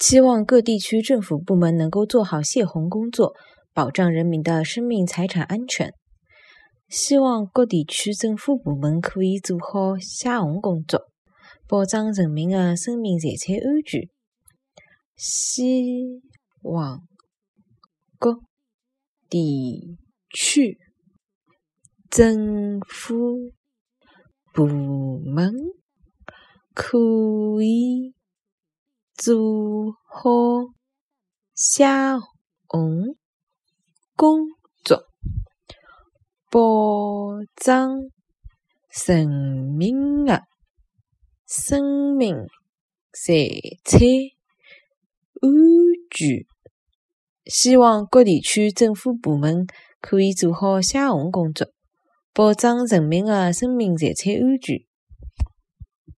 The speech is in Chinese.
期望各地区政府部门能够做好泄洪工作，保障人民的生命财产安全。希望各地区政府部门可以做好泄洪工作，保障人民的生命财产安全。希望各地区政府部门可以做好泄洪工作，保障人民的生命财产安全。希望各地区政府部门可以做好泄洪工作，保障人民的生命财产安全。